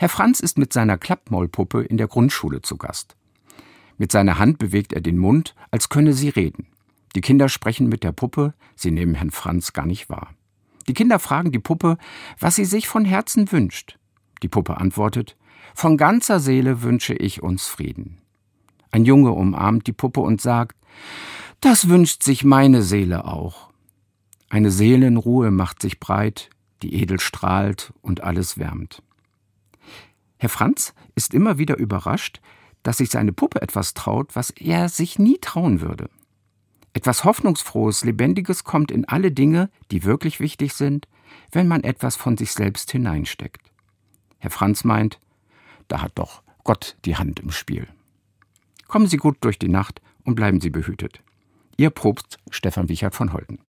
Herr Franz ist mit seiner Klappmaulpuppe in der Grundschule zu Gast. Mit seiner Hand bewegt er den Mund, als könne sie reden. Die Kinder sprechen mit der Puppe, sie nehmen Herrn Franz gar nicht wahr. Die Kinder fragen die Puppe, was sie sich von Herzen wünscht. Die Puppe antwortet, von ganzer Seele wünsche ich uns Frieden. Ein Junge umarmt die Puppe und sagt, das wünscht sich meine Seele auch. Eine Seelenruhe macht sich breit, die edel strahlt und alles wärmt. Herr Franz ist immer wieder überrascht, dass sich seine Puppe etwas traut, was er sich nie trauen würde. Etwas Hoffnungsfrohes, Lebendiges kommt in alle Dinge, die wirklich wichtig sind, wenn man etwas von sich selbst hineinsteckt. Herr Franz meint, da hat doch Gott die Hand im Spiel. Kommen Sie gut durch die Nacht und bleiben Sie behütet. Ihr Propst Stefan Wichert von Holten.